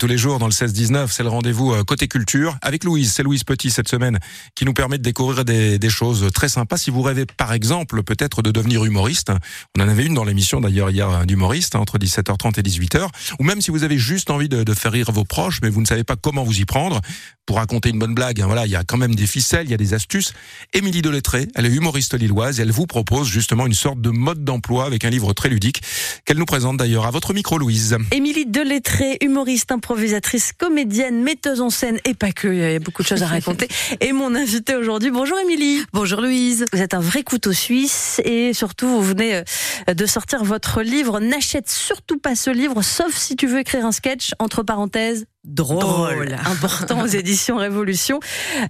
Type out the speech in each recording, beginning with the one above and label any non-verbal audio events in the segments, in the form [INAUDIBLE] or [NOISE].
Tous les jours dans le 16-19, c'est le rendez-vous euh, côté culture avec Louise. C'est Louise Petit cette semaine qui nous permet de découvrir des, des choses très sympas. Si vous rêvez par exemple peut-être de devenir humoriste, on en avait une dans l'émission d'ailleurs hier euh, d'humoriste entre 17h30 et 18h, ou même si vous avez juste envie de, de, faire rire vos proches mais vous ne savez pas comment vous y prendre pour raconter une bonne blague. Hein, voilà, il y a quand même des ficelles, il y a des astuces. Émilie Delettré, elle est humoriste lilloise et elle vous propose justement une sorte de mode d'emploi avec un livre très ludique qu'elle nous présente d'ailleurs à votre micro Louise. Émilie Delettré, humoriste improvisatrice, comédienne, metteuse en scène et pas que, il y a beaucoup de choses à raconter. [LAUGHS] et mon invité aujourd'hui, bonjour Émilie. Bonjour Louise. Vous êtes un vrai couteau suisse et surtout vous venez euh, de sortir votre livre. N'achète surtout pas ce livre, sauf si tu veux écrire un sketch, entre parenthèses, Drôle. Drôle. important aux éditions Révolution.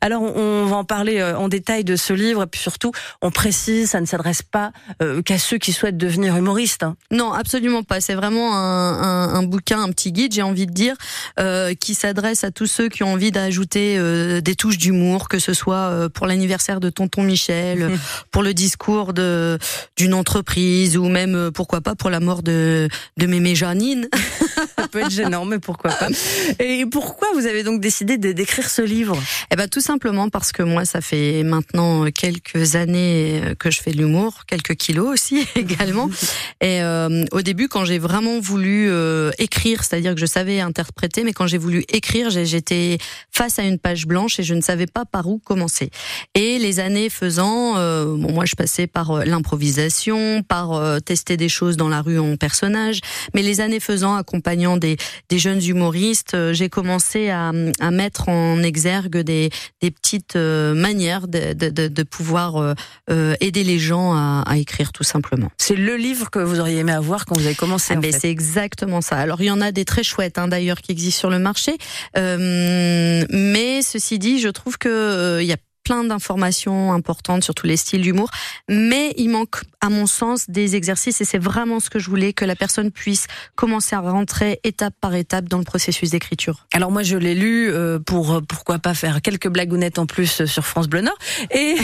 Alors on va en parler euh, en détail de ce livre et puis surtout on précise ça ne s'adresse pas euh, qu'à ceux qui souhaitent devenir humoristes. Hein. Non absolument pas. C'est vraiment un, un, un, bouquin, un petit guide j'ai envie de dire euh, qui s'adresse à tous ceux qui ont envie d'ajouter euh, des touches d'humour, que ce soit euh, pour l'anniversaire de tonton Michel, pour le discours de d'une entreprise ou même pourquoi pas pour la mort de de mémé Janine. [LAUGHS] ça peut être gênant mais pourquoi pas. [LAUGHS] Et pourquoi vous avez donc décidé d'écrire ce livre? Eh ben tout simplement parce que moi ça fait maintenant quelques années que je fais de l'humour, quelques kilos aussi [LAUGHS] également. [LAUGHS] Et euh, au début quand j'ai vraiment voulu euh, écrire, c'est-à-dire que je savais interpréter, mais quand j'ai voulu écrire, j'étais face à une page blanche et je ne savais pas par où commencer. Et les années faisant, euh, bon moi je passais par euh, l'improvisation, par euh, tester des choses dans la rue en personnage, mais les années faisant, accompagnant des, des jeunes humoristes j'ai commencé à, à, mettre en exergue des, des petites euh, manières de, de, de pouvoir euh, euh, aider les gens à, à, écrire tout simplement. C'est le livre que vous auriez aimé avoir quand vous avez commencé. Ah, c'est exactement ça. Alors il y en a des très chouettes hein, d'ailleurs qui existent sur le marché, euh, mais ceci dit, je trouve que il y a plein d'informations importantes sur tous les styles d'humour, mais il manque, à mon sens, des exercices et c'est vraiment ce que je voulais que la personne puisse commencer à rentrer étape par étape dans le processus d'écriture. Alors moi, je l'ai lu euh, pour pourquoi pas faire quelques blagounettes en plus sur France Bleu Nord et,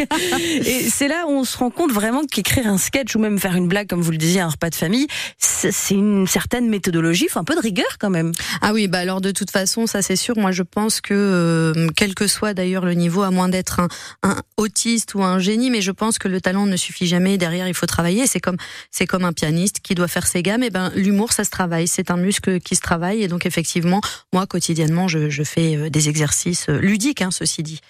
[LAUGHS] et c'est là où on se rend compte vraiment qu'écrire un sketch ou même faire une blague, comme vous le disiez, un repas de famille, c'est une certaine méthodologie, faut un peu de rigueur quand même. Ah oui, bah alors de toute façon, ça c'est sûr. Moi, je pense que euh, quel que soit d'ailleurs le niveau, à moins d'être un, un, autiste ou un génie, mais je pense que le talent ne suffit jamais. Derrière, il faut travailler. C'est comme c'est comme un pianiste qui doit faire ses gammes. Et ben l'humour, ça se travaille. C'est un muscle qui se travaille. Et donc effectivement, moi quotidiennement, je, fais des exercices ludiques, hein, ceci dit.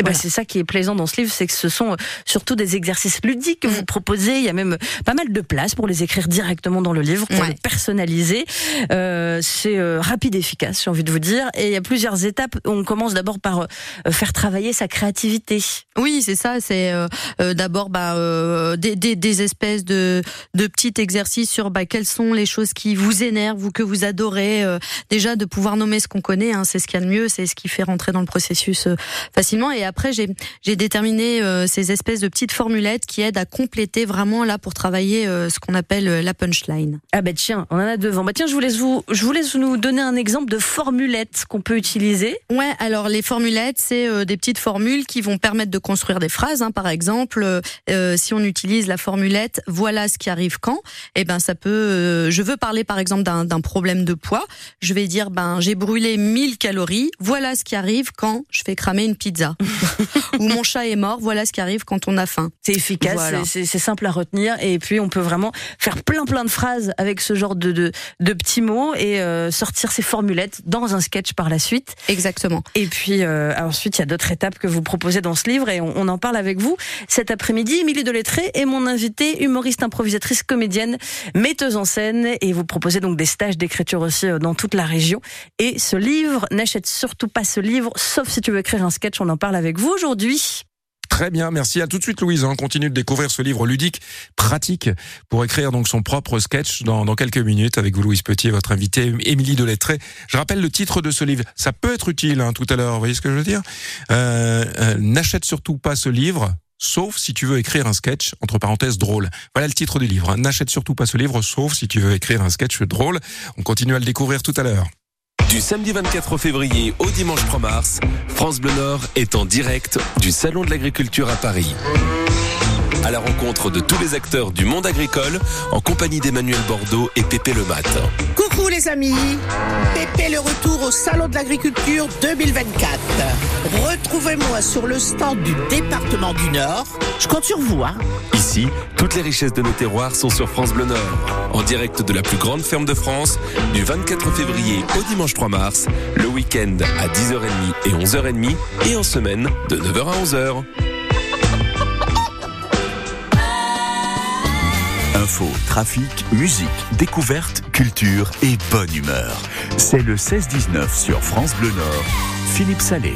Et ben c'est ça qui est plaisant dans ce livre, c'est que ce sont surtout des exercices ludiques que vous proposez. Il y a même pas mal de place pour les écrire directement dans le livre, pour ouais. les personnaliser. Euh, c'est euh, rapide et efficace, j'ai envie de vous dire. Et il y a plusieurs étapes. On commence d'abord par euh, faire travailler sa créativité. Oui, c'est ça. C'est euh, d'abord bah, des, des, des, espèces de, de petits exercices sur bah, quelles sont les choses qui vous énervent ou que vous adorez. déjà de pouvoir nommer ce qu'on connaît, hein, c'est ce qu'il y a de mieux, c'est ce qui fait rentrer dans le processus facilement. Et après, j'ai déterminé euh, ces espèces de petites formulettes qui aident à compléter vraiment là pour travailler euh, ce qu'on appelle euh, la punchline. Ah bah tiens, on en a devant. Bah tiens, je vous laisse vous, je vous laisse nous donner un exemple de formulette qu'on peut utiliser. Ouais, alors les formulettes, c'est euh, des petites formules qui vont permettre de construire des phrases. Hein. Par exemple, euh, si on utilise la formulette "voilà ce qui arrive quand", eh ben ça peut. je veux parler par exemple d'un problème de poids. Je vais dire ben j'ai brûlé 1000 calories. Voilà ce qui arrive quand je fais cramer une pizza. [LAUGHS] ou mon chat est mort, voilà ce qui arrive quand on a faim. C'est efficace, voilà. c'est simple à retenir et puis on peut vraiment faire plein plein de phrases avec ce genre de, de, de petits mots et euh, sortir ces formulettes dans un sketch par la suite. Exactement. Et puis euh, ensuite il y a d'autres étapes que vous proposez dans ce livre et on, on en parle avec vous cet après-midi. Émilie Delettré est mon invitée, humoriste, improvisatrice, comédienne, metteuse en scène et vous proposez donc des stages d'écriture aussi euh, dans toute la région. Et ce livre, n'achète surtout pas ce livre, sauf si tu veux écrire un sketch, on en parle avec vous aujourd'hui. Très bien, merci. À tout de suite, Louise. On continue de découvrir ce livre ludique, pratique, pour écrire donc son propre sketch dans, quelques minutes avec vous, Louise Petit, votre invité, Émilie Delettré. Je rappelle le titre de ce livre. Ça peut être utile hein, tout à l'heure. Vous voyez ce que je veux dire? Euh, euh, N'achète surtout pas ce livre. Sauf si tu veux écrire un sketch, entre parenthèses, drôle. Voilà le titre du livre. N'achète surtout pas ce livre, sauf si tu veux écrire un sketch drôle. On continue à le découvrir tout à l'heure. Du samedi 24 février au dimanche 3 mars, France Bleu Nord est en direct du Salon de l'Agriculture à Paris. À la rencontre de tous les acteurs du monde agricole en compagnie d'Emmanuel Bordeaux et Pépé Le Mat. Coucou les amis, Pépé le retour au Salon de l'Agriculture 2024. Retrouvez-moi sur le stand du département du Nord. Je compte sur vous, hein. Ici, toutes les richesses de nos terroirs sont sur France Bleu Nord. En direct de la plus grande ferme de France, du 24 février au dimanche 3 mars, le week-end à 10h30 et 11h30 et en semaine de 9h à 11h. Info, trafic, musique, découverte, culture et bonne humeur. C'est le 16-19 sur France Bleu Nord. Philippe Salé.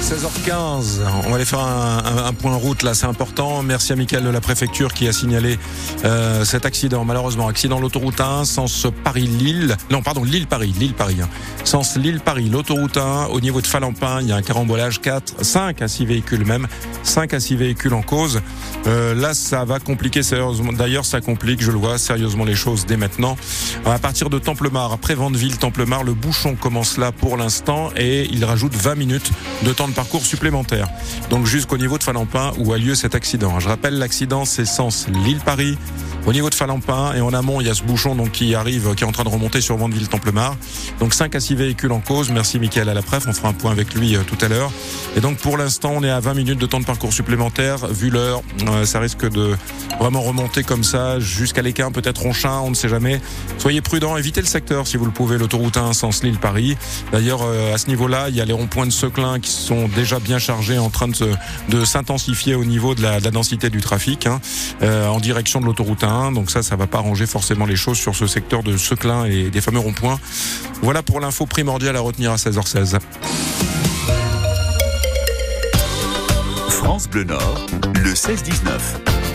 16h15, on va aller faire un, point route là, c'est important. Merci à Michael de la préfecture qui a signalé euh, cet accident. Malheureusement, accident l'autoroute 1, sens Paris-Lille. Non, pardon, Lille-Paris, Lille-Paris. Hein. Sens Lille-Paris, l'autoroute 1, au niveau de Falampin, il y a un carambolage 4, 5 à 6 véhicules même, 5 à 6 véhicules en cause. Euh, là, ça va compliquer sérieusement. D'ailleurs, ça complique, je le vois, sérieusement les choses dès maintenant. À partir de Templemar, après Vandeville, Templemar, le bouchon commence là pour l'instant et il rajoute 20 minutes de temps de parcours supplémentaire. Donc jusqu'au niveau de Falampin où a lieu cet accident. Je rappelle, l'accident c'est sens Lille-Paris. Au niveau de Falampin et en amont, il y a ce bouchon donc qui arrive, qui est en train de remonter sur Vandeville-Templemar. Donc 5 à 6 véhicules en cause. Merci Mickaël à la preuve. On fera un point avec lui euh, tout à l'heure. Et donc pour l'instant, on est à 20 minutes de temps de parcours supplémentaire. Vu l'heure, euh, ça risque de vraiment remonter comme ça jusqu'à l'équin, peut-être Ronchin, on ne sait jamais. Soyez prudents, évitez le secteur si vous le pouvez, l'autoroute 1 sens Lille-Paris. D'ailleurs, euh, à ce niveau-là, il y a les ronds-points de Seclin qui sont déjà bien chargés, en train de, s'intensifier au niveau de la, de la, densité du trafic, hein, euh, en direction de l'autoroute 1. Donc ça, ça va pas arranger forcément les choses sur ce secteur de Seclin et des fameux ronds-points. Voilà pour l'info primordiale à retenir à 16h16. France Bleu Nord, le 16-19.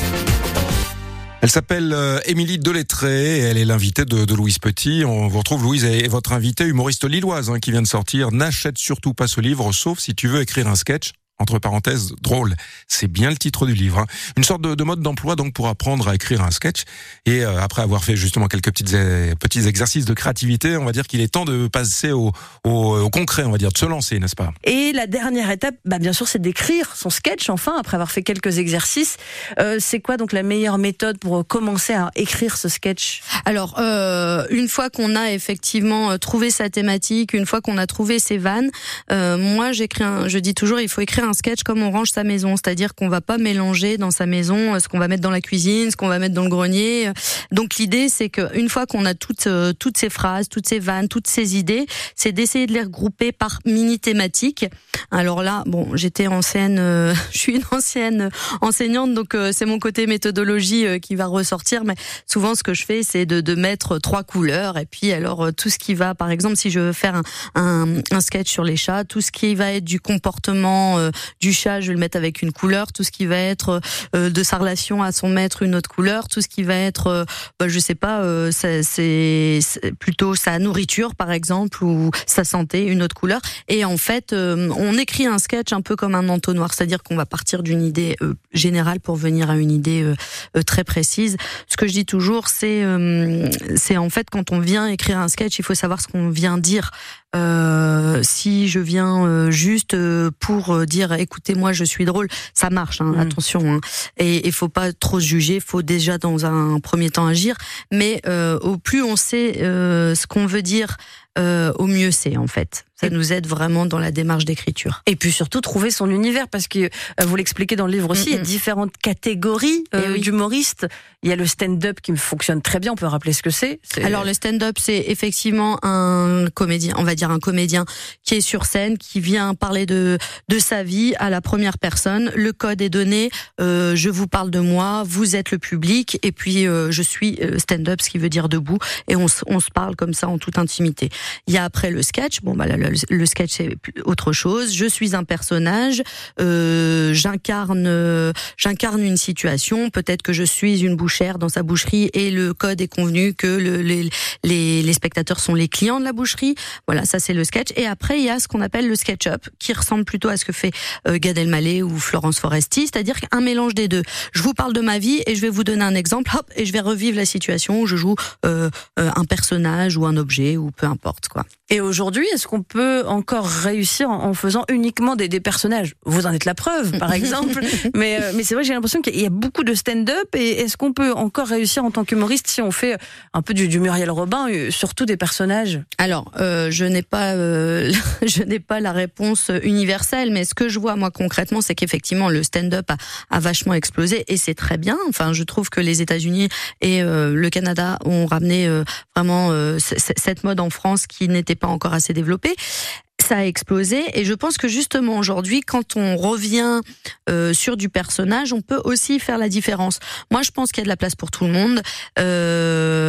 Elle s'appelle euh, Émilie Delettré et elle est l'invitée de, de, Louise Petit. On vous retrouve, Louise, et votre invitée humoriste lilloise hein, qui vient de sortir. N'achète surtout pas ce livre, sauf si tu veux écrire un sketch entre parenthèses, drôle. C'est bien le titre du livre. Hein. Une sorte de, de mode d'emploi donc pour apprendre à écrire un sketch. Et euh, après avoir fait justement quelques petites, euh, petits exercices de créativité, on va dire qu'il est temps de passer au, au, au, concret, on va dire, de se lancer, n'est-ce pas? Et la dernière étape, bah, bien sûr, c'est d'écrire son sketch. Enfin, après avoir fait quelques exercices, euh, c'est quoi donc la meilleure méthode pour commencer à écrire ce sketch? Alors, euh, une fois qu'on a effectivement trouvé sa thématique, une fois qu'on a trouvé ses vannes, moi j'écris, un, je dis toujours, il faut écrire un sketch comme on range sa maison, c'est-à-dire qu'on va pas mélanger dans sa maison ce qu'on va mettre dans la cuisine, ce qu'on va mettre dans le grenier. Donc l'idée c'est qu'une fois qu'on a toutes toutes ces phrases, toutes ces vannes, toutes ces idées, c'est d'essayer de les regrouper par mini thématiques. Alors là, bon, j'étais ancienne, euh, [LAUGHS] je suis une ancienne enseignante, donc euh, c'est mon côté méthodologie euh, qui va ressortir. Mais souvent, ce que je fais, c'est de, de mettre trois couleurs et puis alors tout ce qui va, par exemple, si je veux faire un, un sketch sur les chats, tout ce qui va être du comportement du chat, je vais le mettre avec une couleur. Tout ce qui va être euh, de sa relation à son maître, une autre couleur. Tout ce qui va être, euh, bah, je sais pas, euh, c'est plutôt sa nourriture, par exemple, ou sa santé, une autre couleur. Et en fait, on écrit un sketch un peu comme un entonnoir, c'est-à-dire qu'on va partir d'une idée générale pour venir à une idée très précise. Ce que je dis toujours, c'est c'est en fait quand on vient écrire un sketch, il faut savoir ce qu'on vient dire. Euh, si je viens euh, juste euh, pour dire écoutez moi je suis drôle, ça marche, hein, mmh. attention. Hein. Et il faut pas trop se juger, faut déjà dans un premier temps agir. Mais au plus on sait ce qu'on veut dire, au mieux c'est en fait. Ça nous aide vraiment dans la démarche d'écriture. Et puis surtout trouver son univers parce que vous l'expliquez dans le livre aussi, mm -hmm. il y a différentes catégories euh, oui. d'humoristes. Il y a le stand-up qui me fonctionne très bien. On peut rappeler ce que c'est. Alors le stand-up, c'est effectivement un comédien, on va dire un comédien qui est sur scène, qui vient parler de de sa vie à la première personne. Le code est donné. Euh, je vous parle de moi, vous êtes le public, et puis euh, je suis euh, stand-up, ce qui veut dire debout, et on, on se parle comme ça en toute intimité. Il y a après le sketch. Bon bah là, le, sketch c'est autre chose. Je suis un personnage, euh, j'incarne, euh, j'incarne une situation. Peut-être que je suis une bouchère dans sa boucherie et le code est convenu que le, les, spectateurs sont les clients de la boucherie. Voilà, ça c'est le sketch. Et après il y a ce qu'on appelle le sketch-up, qui ressemble plutôt à ce que fait euh, Gad Elmaleh ou Florence Foresti, c'est-à-dire un mélange des deux. Je vous parle de ma vie et je vais vous donner un exemple, hop, et je vais revivre la situation où je joue euh, un personnage ou un objet ou peu importe quoi. Et aujourd'hui, est-ce qu'on peut encore réussir en faisant uniquement des, des personnages Vous en êtes la preuve, par [LAUGHS] exemple. mais euh, mais c'est vrai, j'ai l'impression qu'il y a beaucoup de stand-up. Et est-ce qu'on peut encore réussir en tant qu'humoriste si on fait un peu du, du Muriel Robin, euh, surtout des personnages? Alors, euh, je n'ai pas, [LAUGHS] je n'ai pas la réponse universelle, mais ce que je vois moi concrètement, c'est qu'effectivement le stand-up a, a, vachement explosé et c'est très bien. Enfin, je trouve que les États-Unis et le Canada ont ramené vraiment cette mode en France qui n'était pas encore assez développée ça a explosé. Et je pense que justement aujourd'hui quand on revient euh, sur du personnage on peut aussi faire la différence. Moi je pense qu'il y a de la place pour tout le monde. Euh,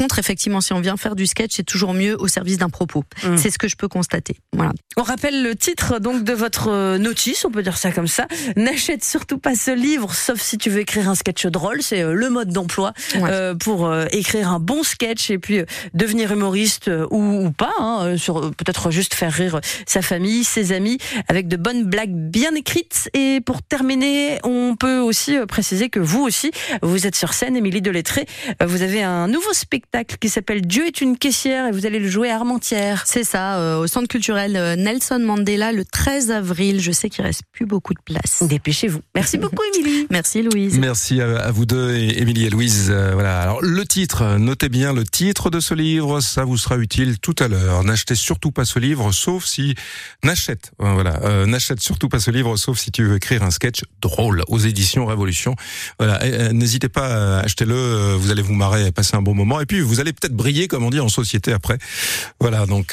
contre effectivement si on vient faire du sketch c'est toujours mieux au service d'un propos mmh. c'est ce que je peux constater voilà on rappelle le titre donc de votre euh, notice on peut dire ça comme ça n'achète surtout pas ce livre sauf si tu veux écrire un sketch drôle c'est euh, le mode d'emploi ouais. pour écrire un bon sketch et puis devenir humoriste ou, ou pas hein, sur peut-être juste faire rire sa famille, ses amis, avec de bonnes blagues bien écrites. Et pour terminer, on peut aussi euh, préciser que vous aussi, vous êtes sur scène, Émilie Delettré. Euh, vous avez un nouveau spectacle qui s'appelle Dieu est une caissière et vous allez le jouer à Armentières. C'est ça, euh, au centre culturel Nelson Mandela le 13 avril. Je sais qu'il reste plus beaucoup de place. Dépêchez-vous. Merci [LAUGHS] beaucoup, Émilie. Merci, Louise. Merci à vous deux, Émilie et Louise. Voilà. Alors, le titre, notez bien le titre de ce livre, ça vous sera utile tout à l'heure. N'achetez surtout pas ce livre, sauf si n'achète, voilà, euh, n'achète surtout pas ce livre, sauf si tu veux écrire un sketch drôle aux éditions Révolution. Voilà, euh, n'hésitez pas euh, vous allez vous marrer, passer un bon moment, et puis vous allez peut-être briller, comme on dit, en société après. Voilà, donc